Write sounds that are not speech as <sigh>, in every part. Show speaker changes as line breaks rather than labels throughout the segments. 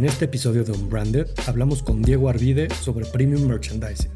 En este episodio de Unbranded hablamos con Diego Arvide sobre Premium Merchandising.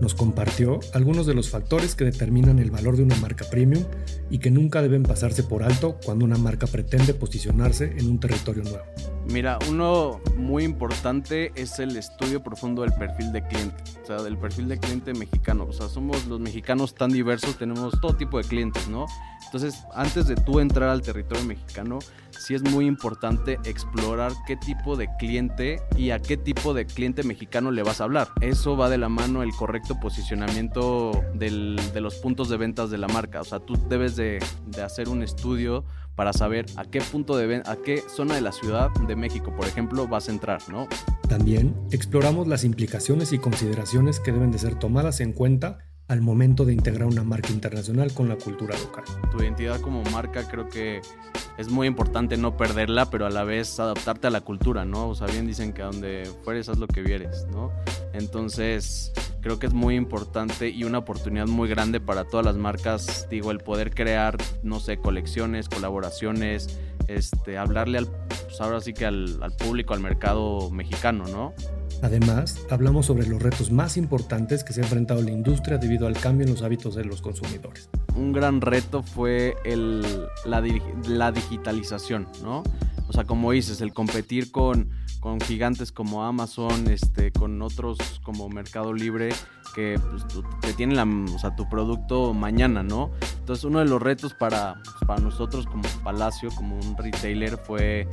Nos compartió algunos de los factores que determinan el valor de una marca premium y que nunca deben pasarse por alto cuando una marca pretende posicionarse en un territorio nuevo.
Mira, uno muy importante es el estudio profundo del perfil de cliente, o sea, del perfil de cliente mexicano. O sea, somos los mexicanos tan diversos, tenemos todo tipo de clientes, ¿no? Entonces, antes de tú entrar al territorio mexicano, sí es muy importante explorar qué tipo de cliente y a qué tipo de cliente mexicano le vas a hablar. Eso va de la mano el correcto posicionamiento de los puntos de ventas de la marca. O sea, tú debes de, de hacer un estudio para saber a qué punto de a qué zona de la ciudad de México, por ejemplo, vas a entrar, ¿no?
También exploramos las implicaciones y consideraciones que deben de ser tomadas en cuenta al momento de integrar una marca internacional con la cultura local.
Tu identidad como marca creo que es muy importante no perderla, pero a la vez adaptarte a la cultura, ¿no? O sea, bien dicen que a donde fueres haz lo que vieres, ¿no? Entonces, creo que es muy importante y una oportunidad muy grande para todas las marcas, digo, el poder crear, no sé, colecciones, colaboraciones, este, hablarle al, pues ahora sí que al, al público, al mercado mexicano, ¿no?
Además, hablamos sobre los retos más importantes que se ha enfrentado la industria debido al cambio en los hábitos de los consumidores.
Un gran reto fue el, la, la, digitalización, ¿no? O sea, como dices, el competir con, con gigantes como Amazon, este, con otros como Mercado Libre, que pues, te tienen la, o sea, tu producto mañana, ¿no? Entonces, uno de los retos para, pues, para nosotros como Palacio, como un retailer, fue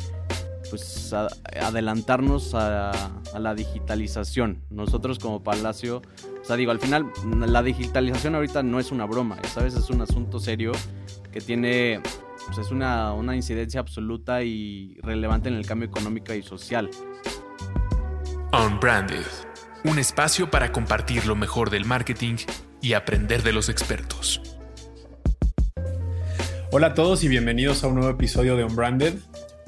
pues adelantarnos a, la digitalización. Nosotros como Palacio, o sea, digo, al final la digitalización ahorita no es una broma, ¿sabes? Es un asunto serio que tiene, pues es una, una incidencia absoluta y relevante en el cambio económico y social.
Unbranded, un espacio para compartir lo mejor del marketing y aprender de los expertos.
Hola a todos y bienvenidos a un nuevo episodio de Unbranded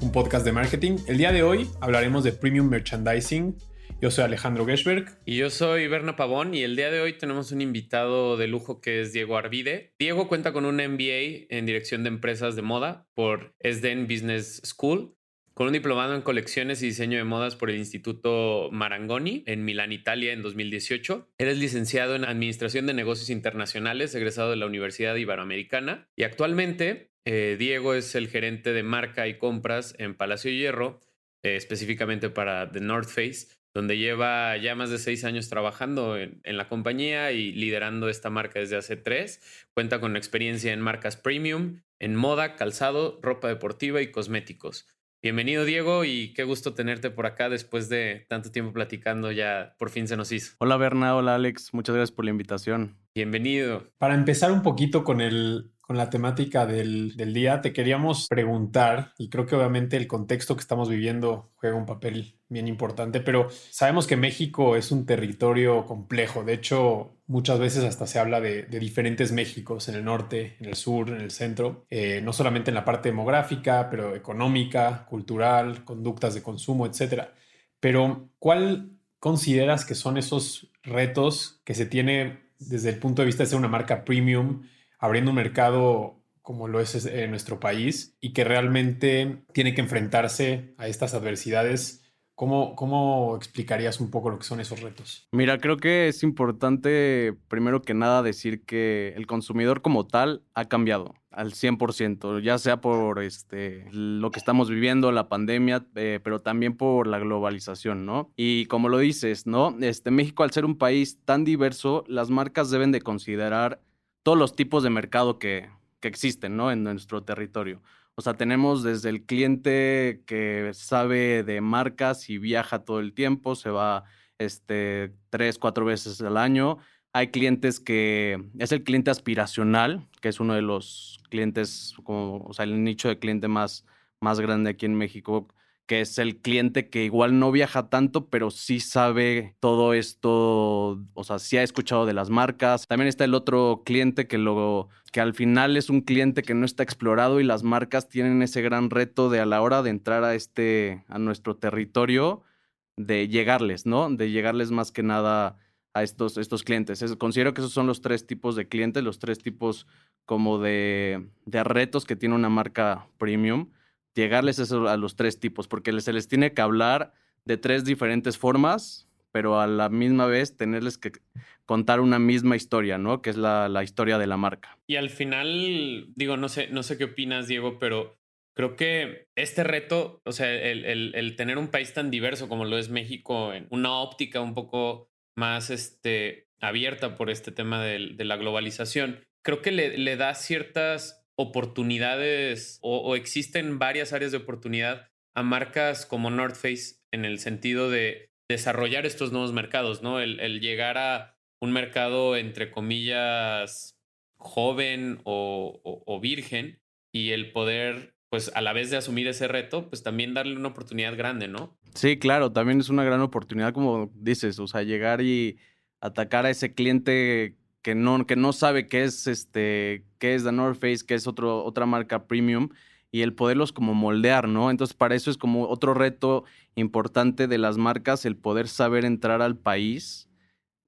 un podcast de marketing. El día de hoy hablaremos de Premium Merchandising. Yo soy Alejandro Geschberg.
Y yo soy Berna Pavón y el día de hoy tenemos un invitado de lujo que es Diego Arvide. Diego cuenta con un MBA en Dirección de Empresas de Moda por SDN Business School, con un diplomado en colecciones y diseño de modas por el Instituto Marangoni en Milán, Italia, en 2018. Él es licenciado en Administración de Negocios Internacionales, egresado de la Universidad Iberoamericana y actualmente eh, Diego es el gerente de marca y compras en Palacio Hierro, eh, específicamente para The North Face, donde lleva ya más de seis años trabajando en, la compañía y liderando esta marca desde hace tres. Cuenta con experiencia en marcas premium, en moda, calzado, ropa deportiva y cosméticos. Bienvenido Diego y qué gusto tenerte por acá después de tanto tiempo platicando, ya por fin se nos hizo.
Hola Berna, hola Alex, muchas gracias por la invitación.
Bienvenido.
Para empezar un poquito con el, con la temática del, día, te queríamos preguntar, y creo que obviamente el contexto que estamos viviendo juega un papel bien importante, pero sabemos que México es un territorio complejo. De hecho, muchas veces hasta se habla de, diferentes Méxicos en el norte, en el sur, en el centro, eh, no solamente en la parte demográfica, pero económica, cultural, conductas de consumo, etc. Pero, ¿cuál consideras que son esos retos que se tiene desde el punto de vista de ser una marca premium? Abriendo un mercado como lo es en nuestro país y que realmente tiene que enfrentarse a estas adversidades. ¿Cómo, ¿Cómo explicarías un poco lo que son esos retos?
Mira, creo que es importante, primero que nada, decir que el consumidor como tal ha cambiado al 100%, ya sea por este, lo que estamos viviendo, la pandemia, eh, pero también por la globalización, ¿no? Y como lo dices, ¿no? Este, México, al ser un país tan diverso, las marcas deben de considerar todos los tipos de mercado que, existen ¿no? en nuestro territorio. O sea, tenemos desde el cliente que sabe de marcas y viaja todo el tiempo, se va este, tres, cuatro veces al año, hay clientes que es el cliente aspiracional, que es uno de los clientes, como, o sea, el nicho de cliente más, más grande aquí en México, que es el cliente que igual no viaja tanto, pero sí sabe todo esto, o sea, sí ha escuchado de las marcas. También está el otro cliente que luego, que al final es un cliente que no está explorado y las marcas tienen ese gran reto de a la hora de entrar a este, a nuestro territorio, de llegarles, ¿no? De llegarles más que nada a estos, estos clientes. considero que esos son los tres tipos de clientes, los tres tipos como de, de retos que tiene una marca premium llegarles a los tres tipos, porque se les tiene que hablar de tres diferentes formas, pero a la misma vez tenerles que contar una misma historia, ¿no? Que es la, historia de la marca.
Y al final, digo, no sé, no sé qué opinas, Diego, pero creo que este reto, o sea, el, tener un país tan diverso como lo es México, en una óptica un poco más este, abierta por este tema de, la globalización, creo que le, le da ciertas oportunidades o, existen varias áreas de oportunidad a marcas como North Face en el sentido de desarrollar estos nuevos mercados, ¿no? El, llegar a un mercado, entre comillas, joven o, virgen y el poder, pues a la vez de asumir ese reto, pues también darle una oportunidad grande, ¿no?
Sí, claro, también es una gran oportunidad, como dices, o sea, llegar y atacar a ese cliente que no, que no sabe qué es este, qué es The North Face, qué es otro, otra marca premium, y el poderlos como moldear, ¿no? Entonces, para eso es como otro reto importante de las marcas, el poder saber entrar al país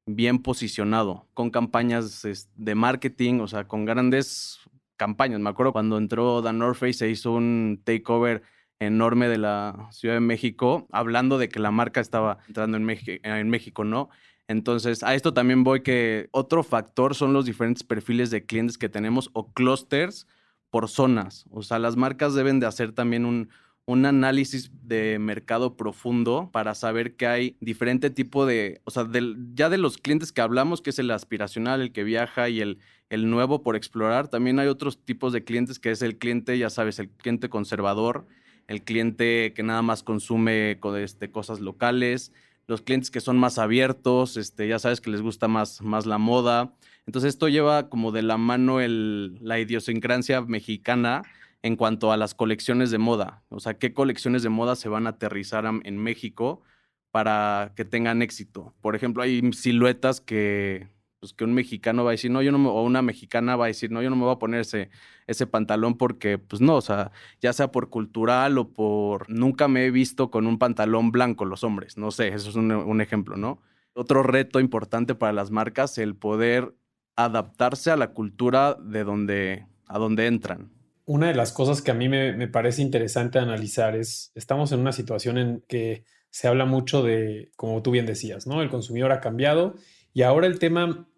bien posicionado, con campañas de marketing, o sea, con grandes campañas. Me acuerdo cuando entró The North Face, se hizo un takeover enorme de la Ciudad de México, hablando de que la marca estaba entrando en, en México, ¿no? Entonces, a esto también voy que otro factor son los diferentes perfiles de clientes que tenemos o clusters por zonas. O sea, las marcas deben de hacer también un, análisis de mercado profundo para saber que hay diferente tipo de, o sea, ya de los clientes que hablamos, que es el aspiracional, el que viaja y el, el nuevo por explorar, también hay otros tipos de clientes que es el cliente, ya sabes, el cliente conservador, el cliente que nada más consume este, cosas locales, los clientes que son más abiertos, este, ya sabes que les gusta más, más la moda. Entonces esto lleva como de la mano el, la idiosincrasia mexicana en cuanto a las colecciones de moda. O sea, qué colecciones de moda se van a aterrizar en México para que tengan éxito. Por ejemplo, hay siluetas que pues que un mexicano va a decir, no, yo no me, o una mexicana va a decir, no, yo no me voy a poner ese, pantalón porque, pues no, o sea, ya sea por cultural o por, nunca me he visto con un pantalón blanco los hombres, no sé, eso es un, un ejemplo, ¿no? Otro reto importante para las marcas, el poder adaptarse a la cultura de donde, a donde entran.
Una de las cosas que a mí me, me parece interesante analizar es, estamos en una situación en que se habla mucho de, como tú bien decías, ¿no? El consumidor ha cambiado y ahora el tema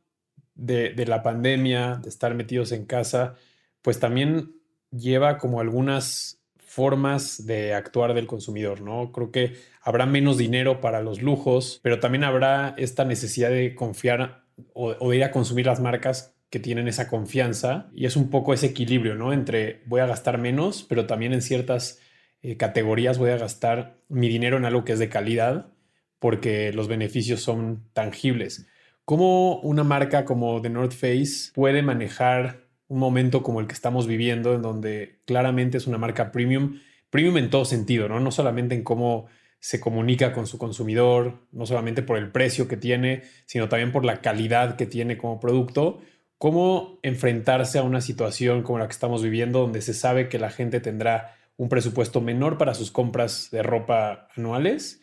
de, la pandemia, de estar metidos en casa, pues también lleva como algunas formas de actuar del consumidor, ¿no? Creo que habrá menos dinero para los lujos, pero también habrá esta necesidad de confiar o, de ir a consumir las marcas que tienen esa confianza y es un poco ese equilibrio, ¿no? Entre voy a gastar menos, pero también en ciertas eh, categorías voy a gastar mi dinero en algo que es de calidad porque los beneficios son tangibles. ¿Cómo una marca como The North Face puede manejar un momento como el que estamos viviendo, en donde claramente es una marca premium, premium en todo sentido, ¿no? No solamente en cómo se comunica con su consumidor, no solamente por el precio que tiene, sino también por la calidad que tiene como producto. ¿Cómo enfrentarse a una situación como la que estamos viviendo, donde se sabe que la gente tendrá un presupuesto menor para sus compras de ropa anuales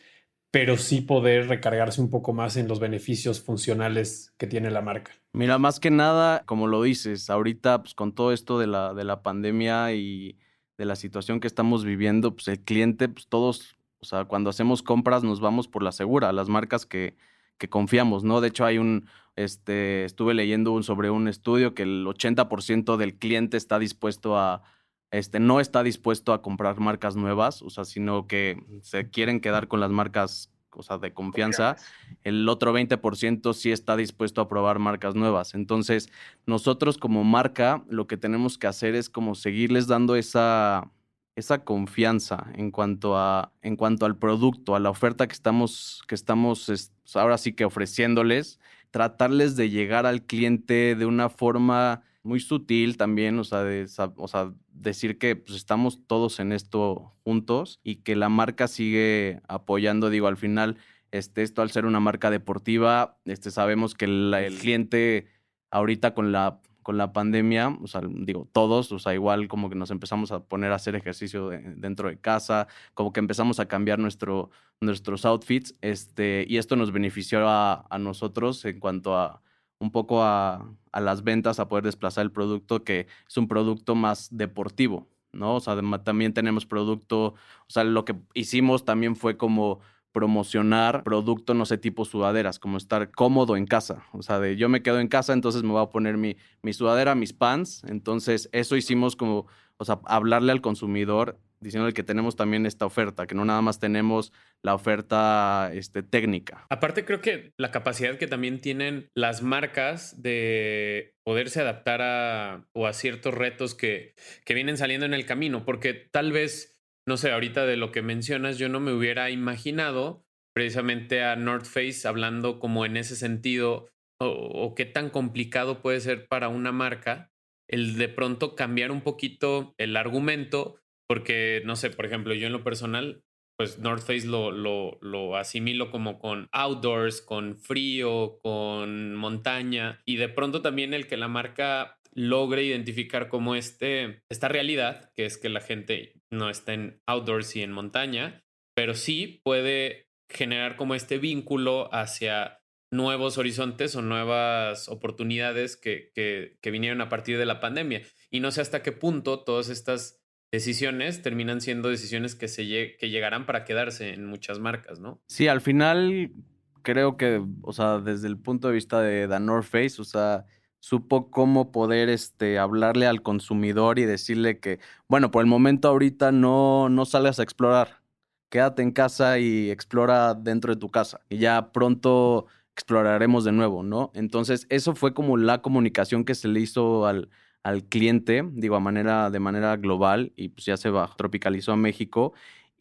pero sí poder recargarse un poco más en los beneficios funcionales que tiene la marca.
Mira, más que nada, como lo dices, ahorita pues, con todo esto de la, de la pandemia y de la situación que estamos viviendo, pues el cliente, pues todos, o sea, cuando hacemos compras nos vamos por la segura, las marcas que, que confiamos, ¿no? De hecho, hay un, este, estuve leyendo sobre un estudio que el 80% del cliente está dispuesto a, este, no está dispuesto a comprar marcas nuevas, o sea, sino que se quieren quedar con las marcas o sea, de confianza. El otro 20% sí está dispuesto a probar marcas nuevas. Entonces, nosotros como marca, lo que tenemos que hacer es como seguirles dando esa, esa confianza en cuanto, a, en cuanto al producto, a la oferta que estamos, que estamos ahora sí que ofreciéndoles tratarles de llegar al cliente de una forma muy sutil también, o sea, de, o sea decir que pues, estamos todos en esto juntos y que la marca sigue apoyando, digo, al final, este, esto al ser una marca deportiva, este, sabemos que el cliente ahorita con la con la pandemia, o sea, digo, todos, o sea, igual como que nos empezamos a poner a hacer ejercicio dentro de casa, como que empezamos a cambiar nuestro, nuestros outfits, este, y esto nos benefició a, nosotros en cuanto a un poco a, a, las ventas, a poder desplazar el producto, que es un producto más deportivo, ¿no? O sea, también tenemos producto, o sea, lo que hicimos también fue como promocionar producto, no sé, tipo sudaderas, como estar cómodo en casa. O sea, de yo me quedo en casa, entonces me voy a poner mi, mi sudadera, mis pants. Entonces, eso hicimos como, o sea, hablarle al consumidor diciéndole que tenemos también esta oferta, que no nada más tenemos la oferta este, técnica.
Aparte, creo que la capacidad que también tienen las marcas de poderse adaptar a, o a ciertos retos que, que vienen saliendo en el camino, porque tal vez no sé, ahorita de lo que mencionas, yo no me hubiera imaginado precisamente a North Face hablando como en ese sentido o, qué tan complicado puede ser para una marca el de pronto cambiar un poquito el argumento, porque no sé, por ejemplo, yo en lo personal, pues North Face lo, lo, lo asimilo como con outdoors, con frío, con montaña, y de pronto también el que la marca logre identificar como este, esta realidad, que es que la gente no está en outdoors y en montaña, pero sí puede generar como este vínculo hacia nuevos horizontes o nuevas oportunidades que, que, vinieron a partir de la pandemia. Y no sé hasta qué punto todas estas decisiones terminan siendo decisiones que, se que llegarán para quedarse en muchas marcas, ¿no?
Sí, al final creo que, o sea, desde el punto de vista de The North Face, o sea, supo cómo poder este, hablarle al consumidor y decirle que, bueno, por el momento ahorita no, no salgas a explorar, quédate en casa y explora dentro de tu casa y ya pronto exploraremos de nuevo, ¿no? Entonces, eso fue como la comunicación que se le hizo al, al cliente, digo, a manera, de manera global y pues ya se va, tropicalizó a México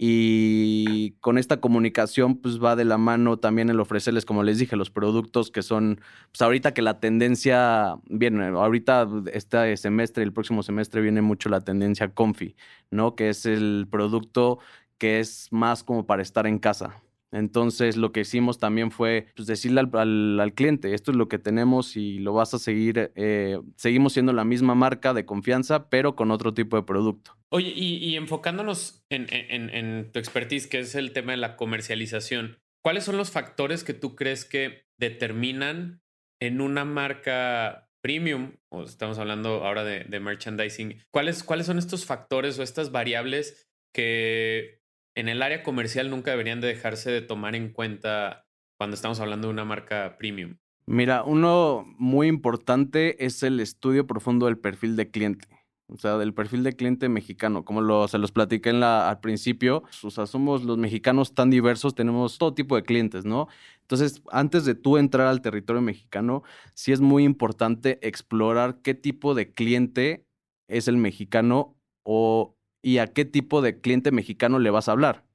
y con esta comunicación pues va de la mano también el ofrecerles, como les dije, los productos que son, pues ahorita que la tendencia, bien, ahorita este semestre, el próximo semestre viene mucho la tendencia Comfy, ¿no? Que es el producto que es más como para estar en casa. Entonces lo que hicimos también fue pues, decirle al, cliente, esto es lo que tenemos y lo vas a seguir, eh, seguimos siendo la misma marca de confianza, pero con otro tipo de producto.
Oye, y, enfocándonos en, en, tu expertise, que es el tema de la comercialización, ¿cuáles son los factores que tú crees que determinan en una marca premium, o estamos hablando ahora de, de merchandising, ¿cuáles, ¿cuáles son estos factores o estas variables que en el área comercial nunca deberían de dejarse de tomar en cuenta cuando estamos hablando de una marca premium?
Mira, uno muy importante es el estudio profundo del perfil de cliente. O sea, del perfil de cliente mexicano, como se los platiqué en la, al principio, o sea, somos los mexicanos tan diversos, tenemos todo tipo de clientes, ¿no? Entonces, antes de tú entrar al territorio mexicano, sí es muy importante explorar qué tipo de cliente es el mexicano o y a qué tipo de cliente mexicano le vas a hablar,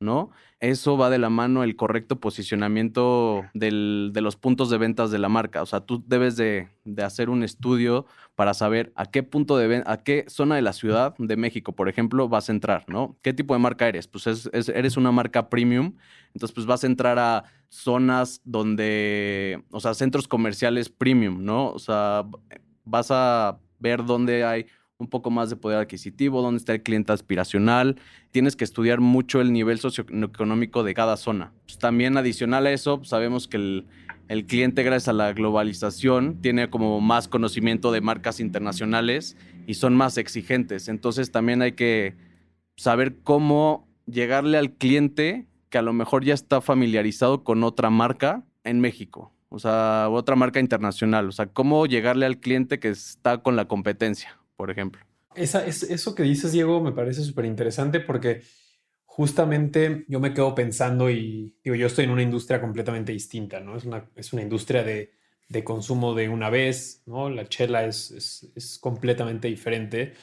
¿no? Eso va de la mano el correcto posicionamiento del, de los puntos de ventas de la marca. O sea, tú debes de, hacer un estudio para saber a qué punto de a qué zona de la ciudad de México, por ejemplo, vas a entrar, ¿no? ¿Qué tipo de marca eres? Pues eres una marca premium, entonces pues vas a entrar a zonas donde, o sea, centros comerciales premium, ¿no? O sea, vas a ver dónde hay un poco más de poder adquisitivo, dónde está el cliente aspiracional. Tienes que estudiar mucho el nivel socioeconómico de cada zona. Pues, también adicional a eso, pues, sabemos que el, el, cliente, gracias a la globalización, tiene como más conocimiento de marcas internacionales y son más exigentes. Entonces también hay que saber cómo llegarle al cliente que a lo mejor ya está familiarizado con otra marca en México. O sea, otra marca internacional. O sea, cómo llegarle al cliente que está con la competencia por ejemplo.
Esa, es, eso que dices, Diego, me parece súper interesante porque justamente yo me quedo pensando y digo, yo estoy en una industria completamente distinta, ¿no? Es una, es una industria de, de consumo de una vez, ¿no? La chela es, es, completamente diferente,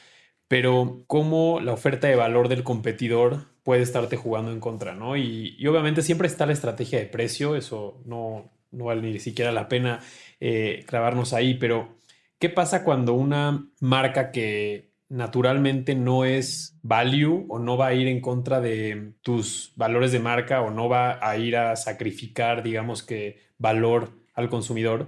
pero cómo la oferta de valor del competidor puede estarte jugando en contra, ¿no? Y, y obviamente siempre está la estrategia de precio, eso no, no vale ni siquiera la pena eh, clavarnos ahí, pero ¿qué pasa cuando una marca que naturalmente no es value o no va a ir en contra de tus valores de marca o no va a ir a sacrificar, digamos que, valor al consumidor,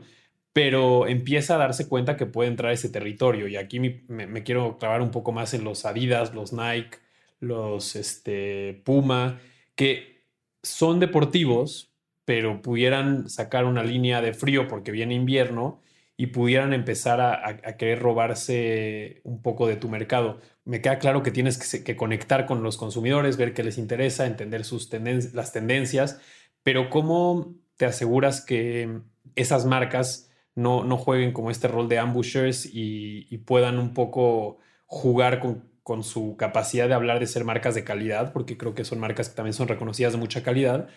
pero empieza a darse cuenta que puede entrar ese territorio. Y aquí me, quiero clavar un poco más en los Adidas, los Nike, los este, Puma, que son deportivos, pero pudieran sacar una línea de frío porque viene invierno y pudieran empezar a, querer robarse un poco de tu mercado. Me queda claro que tienes que, conectar con los consumidores, ver qué les interesa, entender sus las tendencias, pero ¿cómo te aseguras que esas marcas no, no jueguen como este rol de ambushers y, puedan un poco jugar con, con, su capacidad de hablar de ser marcas de calidad, porque creo que son marcas que también son reconocidas de mucha calidad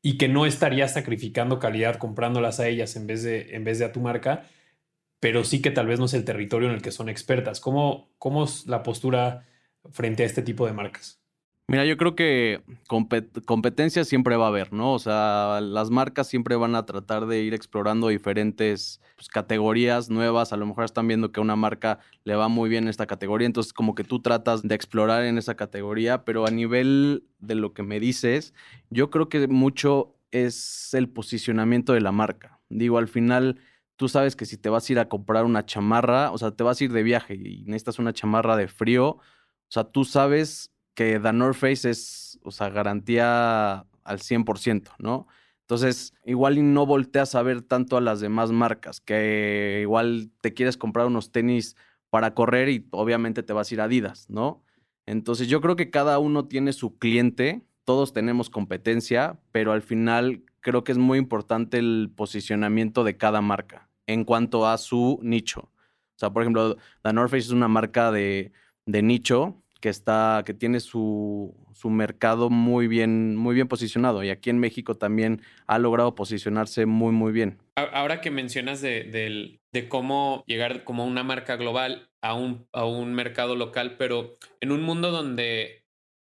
y que no estarías sacrificando calidad comprándolas a ellas en vez de, en vez de a tu marca, pero sí que tal vez no es el territorio en el que son expertas. ¿Cómo, cómo es la postura frente a este tipo de marcas?
Mira, yo creo que competencia siempre va a haber, ¿no? O sea, las marcas siempre van a tratar de ir explorando diferentes pues, categorías nuevas. A lo mejor están viendo que a una marca le va muy bien esta categoría, entonces como que tú tratas de explorar en esa categoría, pero a nivel de lo que me dices, yo creo que mucho es el posicionamiento de la marca. Digo, al final tú sabes que si te vas a ir a comprar una chamarra, o sea, te vas a ir de viaje y necesitas una chamarra de frío, o sea, tú sabes que The North Face es, o sea, garantía al 100%, ¿no? Entonces, igual no volteas a ver tanto a las demás marcas, que igual te quieres comprar unos tenis para correr y obviamente te vas a ir a Adidas, ¿no? Entonces, yo creo que cada uno tiene su cliente, todos tenemos competencia, pero al final creo que es muy importante el posicionamiento de cada marca en cuanto a su nicho. O sea, por ejemplo, The North Face es una marca de, nicho que está, que tiene su, su, mercado muy bien, muy bien posicionado. Y aquí en México también ha logrado posicionarse muy, muy bien.
Ahora que mencionas de, de, cómo llegar como una marca global a un, a un mercado local, pero en un mundo donde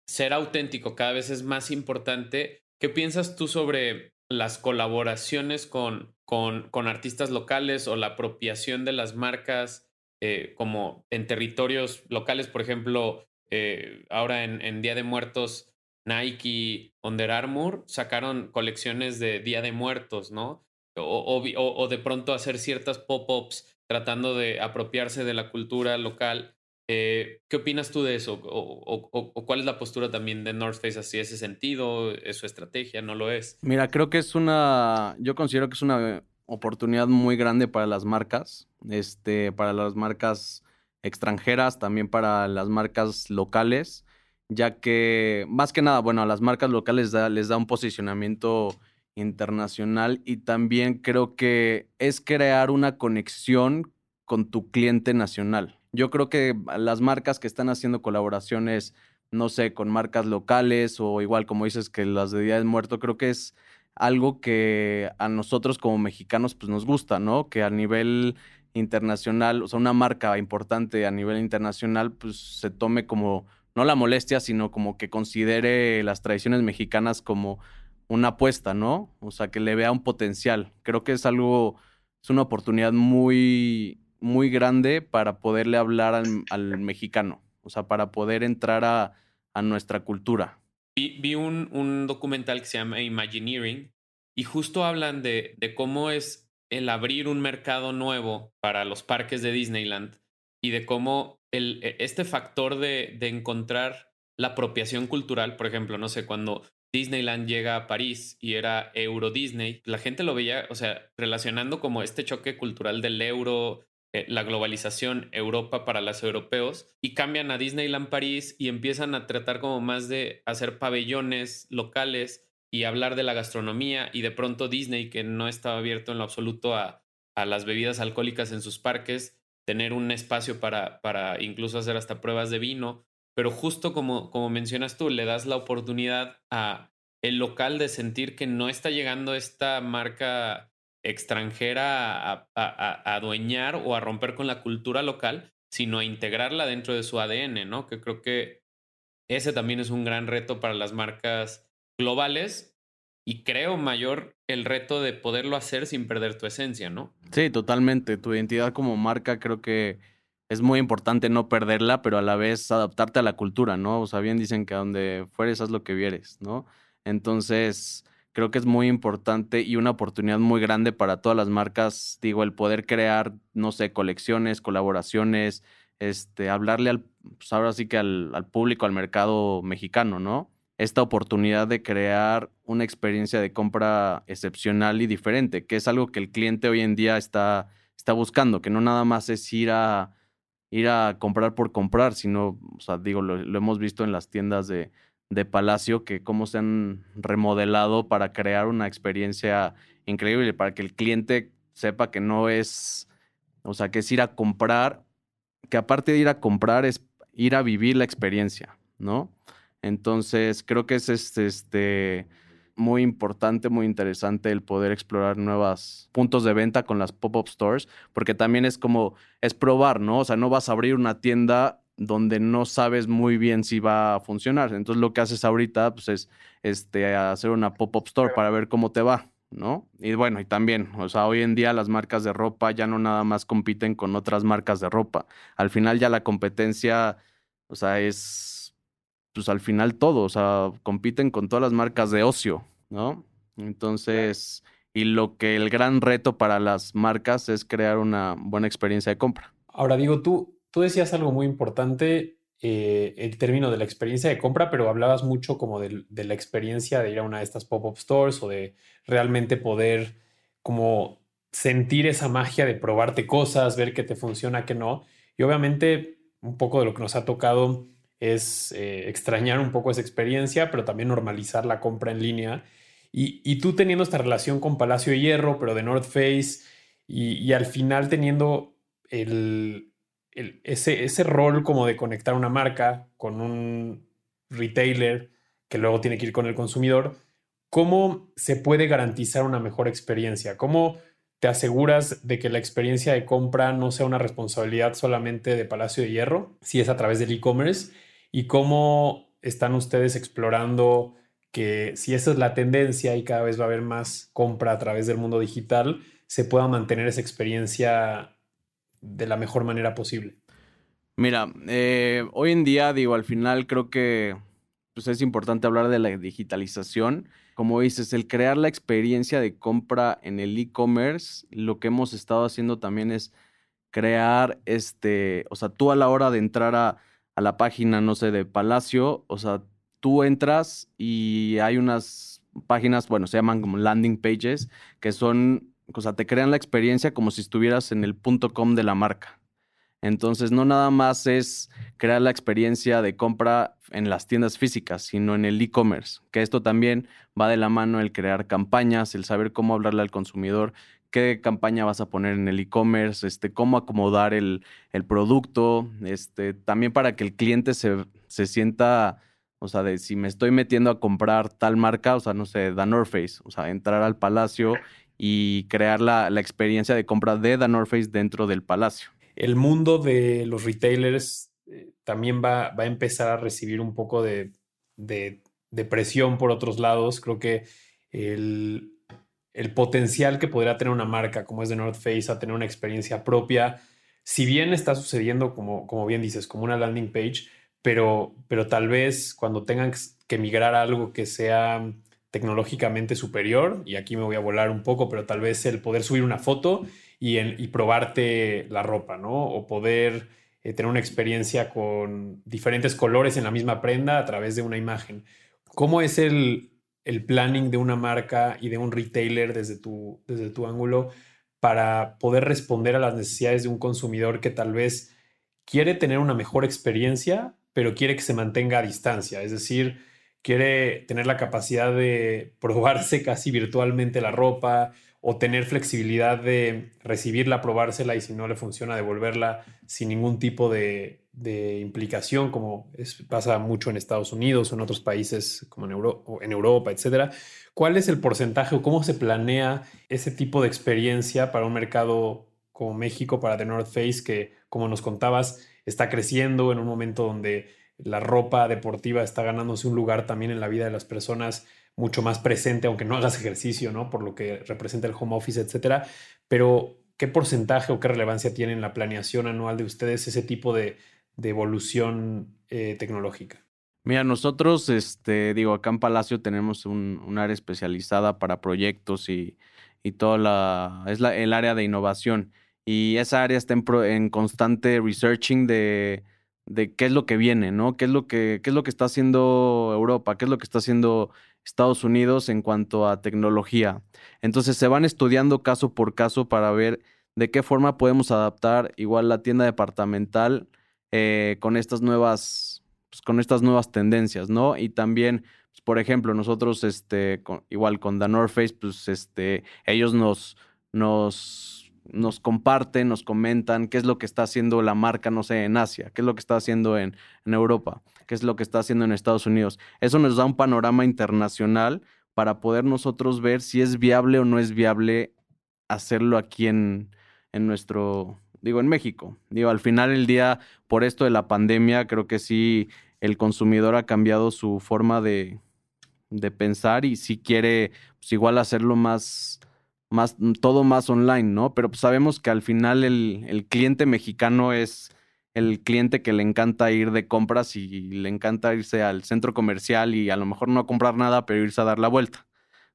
ser auténtico cada vez es más importante, ¿qué piensas tú sobre las colaboraciones con, con, artistas locales o la apropiación de las marcas eh, como en territorios locales, por ejemplo, eh, ahora en, Día de Muertos, Nike, Under Armour sacaron colecciones de Día de Muertos, ¿no? O, o de pronto hacer ciertas pop-ups tratando de apropiarse de la cultura local eh, ¿Qué opinas tú de eso? O, cuál es la postura también de North Face hacia ese sentido? ¿Es su estrategia? ¿No lo es?
Mira, creo que es una. Yo considero que es una oportunidad muy grande para las marcas. Este, para las marcas extranjeras, también para las marcas locales. Ya que, más que nada, bueno, a las marcas locales les da un posicionamiento internacional y también creo que es crear una conexión con tu cliente nacional. Yo creo que las marcas que están haciendo colaboraciones, no sé, con marcas locales o igual como dices que las de Día del Muerto, creo que es algo que a nosotros como mexicanos pues nos gusta, ¿no? Que a nivel internacional, o sea, una marca importante a nivel internacional pues se tome como, no la molestia, sino como que considere las tradiciones mexicanas como una apuesta, ¿no? O sea, que le vea un potencial. Creo que es algo, es una oportunidad muy muy grande para poderle hablar al, mexicano, o sea, para poder entrar a, nuestra cultura.
Vi, un, documental que se llama Imagineering y justo hablan de, cómo es el abrir un mercado nuevo para los parques de Disneyland y de cómo el, e, este factor de, de encontrar la apropiación cultural, por ejemplo, no sé, cuando Disneyland llega a París y era Euro Disney, la gente lo veía, o sea, relacionando como este choque cultural del euro, eh, la globalización Europa para los europeos y cambian a Disneyland París y empiezan a tratar como más de hacer pabellones locales y hablar de la gastronomía y de pronto Disney, que no estaba abierto en lo absoluto a, las bebidas alcohólicas en sus parques, tener un espacio para, para incluso hacer hasta pruebas de vino, pero justo como, como mencionas tú, le das la oportunidad a el local de sentir que no está llegando esta marca extranjera a, adueñar o a romper con la cultura local, sino a integrarla dentro de su ADN, ¿no? Que creo que ese también es un gran reto para las marcas globales y creo mayor el reto de poderlo hacer sin perder tu esencia, ¿no?
Sí, totalmente. Tu identidad como marca creo que es muy importante no perderla, pero a la vez adaptarte a la cultura, ¿no? O sea, bien dicen que a donde fueres haz lo que vieres, ¿no? Entonces, creo que es muy importante y una oportunidad muy grande para todas las marcas, digo, el poder crear, no sé, colecciones, colaboraciones, este, hablarle al, pues ahora sí que al, al público, al mercado mexicano, ¿no? Esta oportunidad de crear una experiencia de compra excepcional y diferente, que es algo que el cliente hoy en día está, está buscando, que no nada más es ir a, ir a comprar por comprar, sino, o sea, digo, lo, lo hemos visto en las tiendas de, de Palacio, que cómo se han remodelado para crear una experiencia increíble, para que el cliente sepa que no es, o sea, que es ir a comprar, que aparte de ir a comprar es ir a vivir la experiencia, ¿no? Entonces, creo que es este, este muy importante, muy interesante el poder explorar nuevos puntos de venta con las pop-up stores, porque también es como, es probar, ¿no? O sea, no vas a abrir una tienda donde no sabes muy bien si va a funcionar. Entonces, lo que haces ahorita, pues, es este, hacer una pop-up store para ver cómo te va, ¿no? Y bueno, y también, o sea, hoy en día las marcas de ropa ya no nada más compiten con otras marcas de ropa. Al final ya la competencia, o sea, es, pues al final todo, o sea, compiten con todas las marcas de ocio, ¿no? Entonces, y lo que el gran reto para las marcas es crear una buena experiencia de compra.
Ahora digo, tú, tú decías algo muy importante, eh, el término de la experiencia de compra, pero hablabas mucho como de, la experiencia de ir a una de estas pop-up stores o de realmente poder como sentir esa magia de probarte cosas, ver qué te funciona, qué no. Y obviamente un poco de lo que nos ha tocado es eh, extrañar un poco esa experiencia, pero también normalizar la compra en línea. Y, tú teniendo esta relación con Palacio de Hierro, pero de North Face, y al final teniendo el, ese, ese rol como de conectar una marca con un retailer que luego tiene que ir con el consumidor, ¿cómo se puede garantizar una mejor experiencia? ¿Cómo te aseguras de que la experiencia de compra no sea una responsabilidad solamente de Palacio de Hierro, si es a través del e-commerce? ¿Y cómo están ustedes explorando que si esa es la tendencia y cada vez va a haber más compra a través del mundo digital, se pueda mantener esa experiencia de la mejor manera posible?
Mira, eh, hoy en día, digo, al final creo que pues, es importante hablar de la digitalización. Como dices, el crear la experiencia de compra en el e-commerce, lo que hemos estado haciendo también es crear, este, o sea, tú a la hora de entrar a, a la página, no sé, de Palacio, o sea, tú entras y hay unas páginas, bueno, se llaman como landing pages, que son, o sea, te crean la experiencia como si estuvieras en el punto com de la marca. Entonces, no nada más es crear la experiencia de compra en las tiendas físicas, sino en el e-commerce, que esto también va de la mano el crear campañas, el saber cómo hablarle al consumidor, qué campaña vas a poner en el e-commerce, este, cómo acomodar el, el, producto, este, también para que el cliente se, se sienta, o sea, de si me estoy metiendo a comprar tal marca, o sea, no sé, North Face, o sea, entrar al palacio y crear la, la experiencia de compra de The Face dentro del palacio
el mundo de los retailers eh, también va, va, a empezar a recibir un poco de, de, de presión por otros lados. Creo que el, el, potencial que podría tener una marca como es de North Face a tener una experiencia propia, si bien está sucediendo, como, como bien dices, como una landing page, pero, pero tal vez cuando tengan que migrar a algo que sea tecnológicamente superior, y aquí me voy a volar un poco, pero tal vez el poder subir una foto y, probarte la ropa, ¿no? O poder eh, tener una experiencia con diferentes colores en la misma prenda a través de una imagen. ¿Cómo es el, el planning de una marca y de un retailer desde tu, desde tu ángulo para poder responder a las necesidades de un consumidor que tal vez quiere tener una mejor experiencia, pero quiere que se mantenga a distancia? Es decir, quiere tener la capacidad de probarse <laughs> casi virtualmente la ropa, o tener flexibilidad de recibirla, probársela y si no le funciona, devolverla sin ningún tipo de, implicación, como pasa mucho en Estados Unidos o en otros países como en, en Europa, etcétera. ¿Cuál es el porcentaje o cómo se planea ese tipo de experiencia para un mercado como México, para The North Face, que como nos contabas, está creciendo en un momento donde la ropa deportiva está ganándose un lugar también en la vida de las personas mucho más presente, aunque no hagas ejercicio, ¿no? Por lo que representa el home office, etcétera. Pero, ¿qué porcentaje o qué relevancia tiene en la planeación anual de ustedes ese tipo de, evolución eh, tecnológica?
Mira, nosotros, este, digo, acá en Palacio tenemos un, área especializada para proyectos y, y toda la, es la, el área de innovación. Y esa área está en, en constante researching de, de, qué es lo que viene, ¿no? ¿Qué es lo que, qué es lo que está haciendo Europa? ¿Qué es lo que está haciendo Estados Unidos en cuanto a tecnología? Entonces se van estudiando caso por caso para ver de qué forma podemos adaptar igual la tienda departamental eh, con estas nuevas pues, con estas nuevas tendencias, ¿no? Y también pues, por ejemplo, nosotros, este, igual con The North Face, pues, este, ellos nos, nos nos comparten, nos comentan qué es lo que está haciendo la marca, no sé, en Asia, qué es lo que está haciendo en, Europa, qué es lo que está haciendo en Estados Unidos. Eso nos da un panorama internacional para poder nosotros ver si es viable o no es viable hacerlo aquí en, en nuestro, digo, en México. Digo, al final del día, por esto de la pandemia, creo que sí el consumidor ha cambiado su forma de, de pensar y sí quiere, pues igual hacerlo más más, mm, todo más online, ¿no? Pero pues sabemos que al final el, cliente mexicano es el cliente que le encanta ir de compras y le encanta irse al centro comercial y a lo mejor no comprar nada, pero irse a dar la vuelta,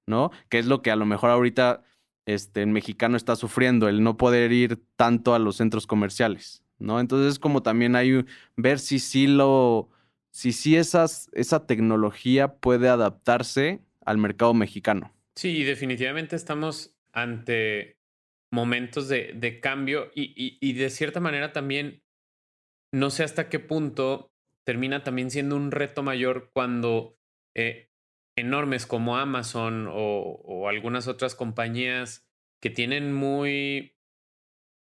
¿no? Que es lo que a lo mejor ahorita este, el mexicano está sufriendo, el no poder ir tanto a los centros comerciales, ¿no? Entonces es como también hay ver si sí lo, si sí esas, esa tecnología puede adaptarse al mercado mexicano.
Sí, definitivamente estamos ante momentos de, cambio y, de cierta manera también no sé hasta qué punto termina también siendo un reto mayor cuando eh, enormes como Amazon o, algunas otras compañías que tienen muy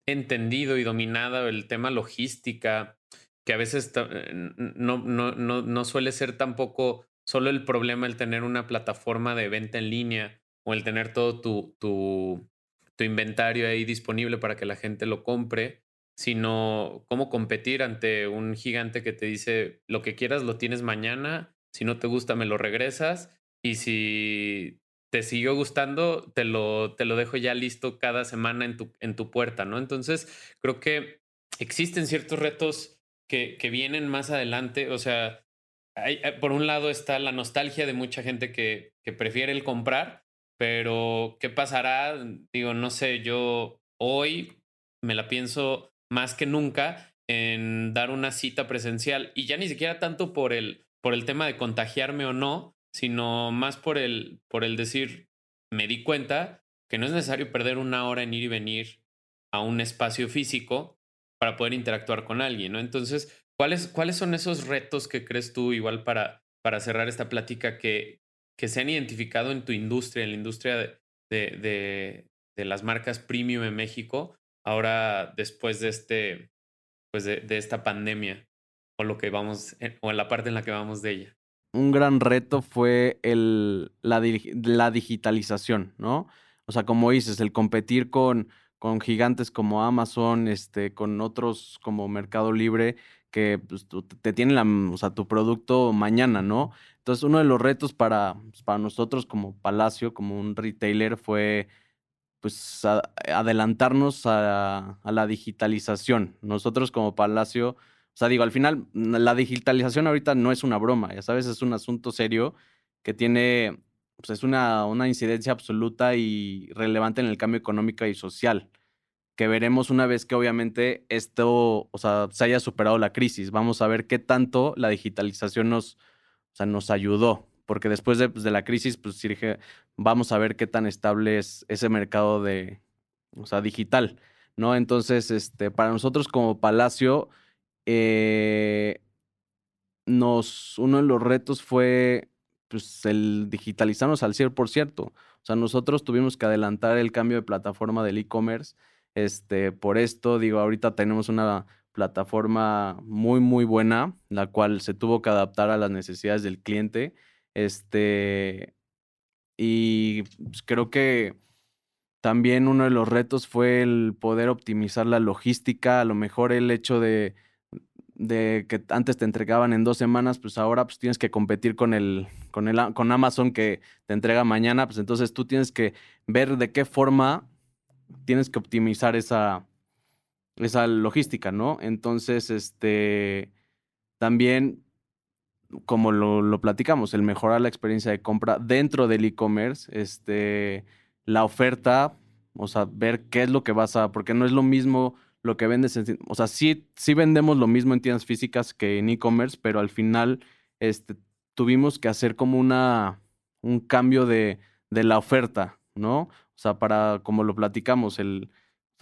entendido y dominado el tema logística, que a veces eh, no, no, no, no suele ser tampoco solo el problema el tener una plataforma de venta en línea, o el tener todo tu, tu, tu inventario ahí disponible para que la gente lo compre, sino cómo competir ante un gigante que te dice lo que quieras lo tienes mañana, si no te gusta me lo regresas y si te siguió gustando te lo, te lo dejo ya listo cada semana en tu, en tu puerta, ¿no? Entonces creo que existen ciertos retos que, que vienen más adelante, o sea, hay, por un lado está la nostalgia de mucha gente que, que prefiere el comprar, pero, ¿qué pasará? Digo, no sé, yo hoy me la pienso más que nunca en dar una cita presencial y ya ni siquiera tanto por el, por el tema de contagiarme o no, sino más por el, por el decir, me di cuenta que no es necesario perder una hora en ir y venir a un espacio físico para poder interactuar con alguien, ¿no? Entonces, ¿cuáles, cuáles son esos retos que crees tú igual para, para cerrar esta plática que, que se han identificado en tu industria, en la industria de, de, de, las marcas premium en México, ahora después de este, pues de, esta pandemia, o lo que vamos, o en la parte en la que vamos de ella?
Un gran reto fue el, la, la digitalización, ¿no? O sea, como dices, el competir con, con gigantes como Amazon, este, con otros como Mercado Libre, que pues, te tienen la, sea, tu producto mañana, ¿no? Entonces, uno de los retos para, pues, para nosotros como Palacio, como un retailer, fue pues adelantarnos a, la digitalización. Nosotros como Palacio, o sea, digo, al final, la digitalización ahorita no es una broma, ya sabes, es un asunto serio que tiene, pues es una, una incidencia absoluta y relevante en el cambio económico y social que veremos una vez que obviamente esto, o sea, se haya superado la crisis. Vamos a ver qué tanto la digitalización nos, o sea, nos ayudó, porque después de, pues, de la crisis, pues dije, vamos a ver qué tan estable es ese mercado de, o sea, digital, ¿no? Entonces, este, para nosotros como Palacio, eh, nos, uno de los retos fue pues, el digitalizarnos al 100%. O sea, nosotros tuvimos que adelantar el cambio de plataforma del e-commerce este, por esto, digo, ahorita tenemos una plataforma muy, muy buena, la cual se tuvo que adaptar a las necesidades del cliente. Este, y pues, creo que también uno de los retos fue el poder optimizar la logística, a lo mejor el hecho de de que antes te entregaban en dos semanas, pues ahora pues tienes que competir con el, con el, con Amazon que te entrega mañana, pues entonces tú tienes que ver de qué forma tienes que optimizar esa, esa logística, ¿no? Entonces, este, también, como lo, platicamos, el mejorar la experiencia de compra dentro del e-commerce, este, la oferta, o sea, ver qué es lo que vas a, porque no es lo mismo lo que vendes, en, o sea, sí, sí vendemos lo mismo en tiendas físicas que en e-commerce, pero al final, este, tuvimos que hacer como una, un cambio de, de la oferta, ¿no? O sea, para, como lo platicamos, el,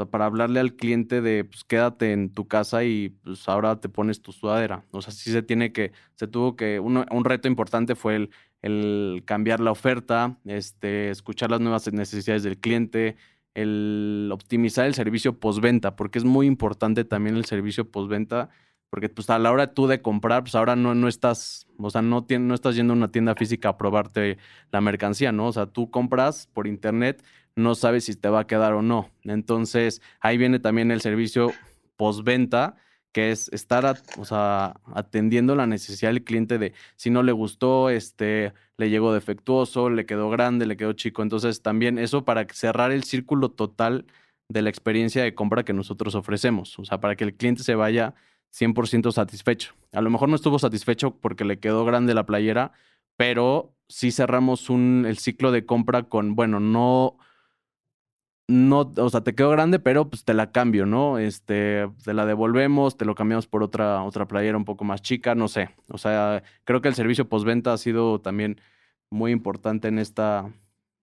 para hablarle al cliente de, pues quédate en tu casa y pues ahora te pones tu sudadera. O sea, sí se tiene que, se tuvo que, un, un reto importante fue el, el, cambiar la oferta, este, escuchar las nuevas necesidades del cliente, el optimizar el servicio postventa, porque es muy importante también el servicio postventa, porque pues a la hora tú de comprar, pues ahora no, no estás, o sea, no, no estás yendo a una tienda física a probarte la mercancía, ¿no? O sea, tú compras por internet no sabes si te va a quedar o no. Entonces, ahí viene también el servicio postventa, que es estar atendiendo la necesidad del cliente de si no le gustó, este, le llegó defectuoso, le quedó grande, le quedó chico. Entonces, también eso para cerrar el círculo total de la experiencia de compra que nosotros ofrecemos. O sea, para que el cliente se vaya 100% satisfecho. A lo mejor no estuvo satisfecho porque le quedó grande la playera, pero sí cerramos un, el ciclo de compra con, bueno, no no, o sea, te quedó grande, pero pues te la cambio, ¿no? Este, te la devolvemos, te lo cambiamos por otra, otra playera un poco más chica, no sé. O sea, creo que el servicio postventa ha sido también muy importante en esta,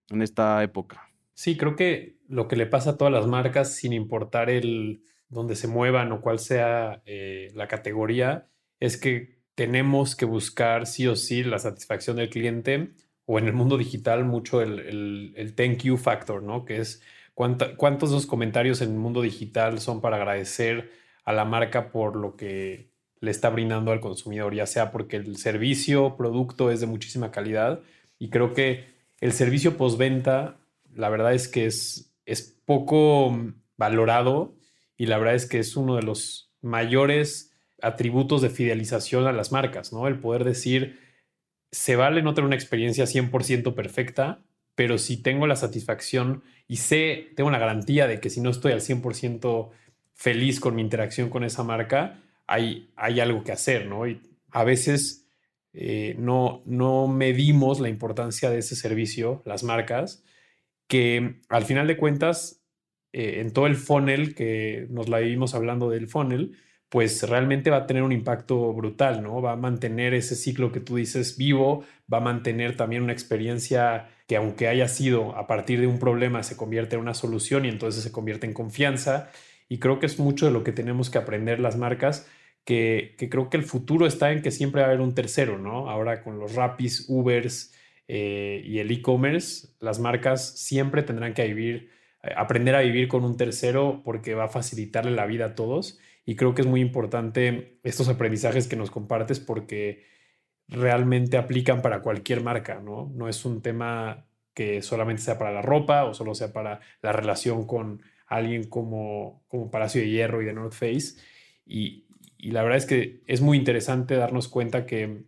en esta época.
Sí, creo que lo que le pasa a todas las marcas, sin importar el dónde se muevan o cuál sea eh, la categoría, es que tenemos que buscar sí o sí la satisfacción del cliente o en el mundo digital mucho el, el, el thank you factor, ¿no? Que es ¿Cuántos esos comentarios en el mundo digital son para agradecer a la marca por lo que le está brindando al consumidor, ya sea porque el servicio, producto es de muchísima calidad y creo que el servicio postventa, la verdad es que es, es poco valorado y la verdad es que es uno de los mayores atributos de fidelización a las marcas, ¿no? El poder decir, se vale no tener una experiencia 100% perfecta, pero si tengo la satisfacción y sé, tengo la garantía de que si no estoy al 100% feliz con mi interacción con esa marca, hay, hay algo que hacer, ¿no? Y a veces eh, no, no medimos la importancia de ese servicio, las marcas, que al final de cuentas, eh, en todo el funnel, que nos la vivimos hablando del funnel, pues realmente va a tener un impacto brutal, ¿no? Va a mantener ese ciclo que tú dices vivo, va a mantener también una experiencia que aunque haya sido a partir de un problema, se convierte en una solución y entonces se convierte en confianza. Y creo que es mucho de lo que tenemos que aprender las marcas, que, creo que el futuro está en que siempre va a haber un tercero, ¿no? Ahora con los Rapis, Ubers eh, y el e-commerce, las marcas siempre tendrán que vivir, eh, aprender a vivir con un tercero porque va a facilitarle la vida a todos y creo que es muy importante estos aprendizajes que nos compartes porque realmente aplican para cualquier marca, ¿no? No es un tema que solamente sea para la ropa o solo sea para la relación con alguien como, como Palacio de Hierro y de North Face. Y, y la verdad es que es muy interesante darnos cuenta que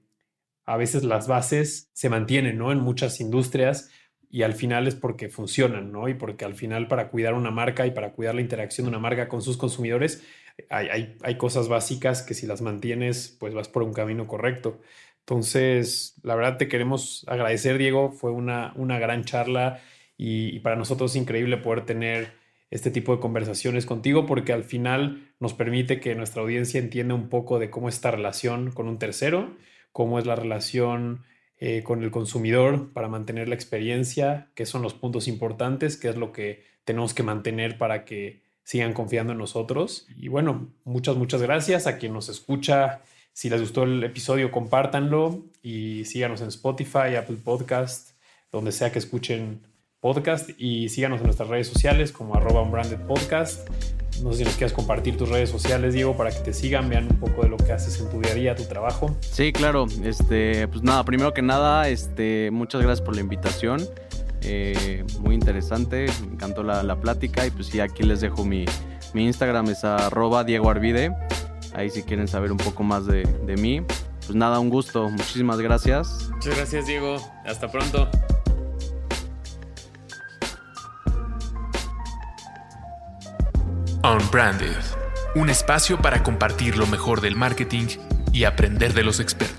a veces las bases se mantienen, ¿no? En muchas industrias y al final es porque funcionan, ¿no? Y porque al final para cuidar una marca y para cuidar la interacción de una marca con sus consumidores hay, hay, cosas básicas que si las mantienes, pues vas por un camino correcto. Entonces, la verdad te queremos agradecer, Diego. Fue una, una gran charla y, para nosotros es increíble poder tener este tipo de conversaciones contigo porque al final nos permite que nuestra audiencia entienda un poco de cómo es esta relación con un tercero, cómo es la relación eh, con el consumidor para mantener la experiencia, qué son los puntos importantes, qué es lo que tenemos que mantener para que sigan confiando en nosotros. Y bueno, muchas, muchas gracias a quien nos escucha. Si les gustó el episodio, compártanlo y síganos en Spotify, Apple Podcast, donde sea que escuchen podcast y síganos en nuestras redes sociales como arroba. No sé si nos quieras compartir tus redes sociales, Diego, para que te sigan, vean un poco de lo que haces en tu día a día, tu trabajo.
Sí, claro. Este, pues nada, primero que nada, este, muchas gracias por la invitación. Eh, muy interesante, me encantó la, plática y pues sí, aquí les dejo mi, mi Instagram, es arroba Diego Arvide. Ahí si quieren saber un poco más de, de mí. Pues nada, un gusto. Muchísimas gracias.
Muchas gracias, Diego. Hasta pronto.
Unbranded, un espacio para compartir lo mejor del marketing y aprender de los expertos.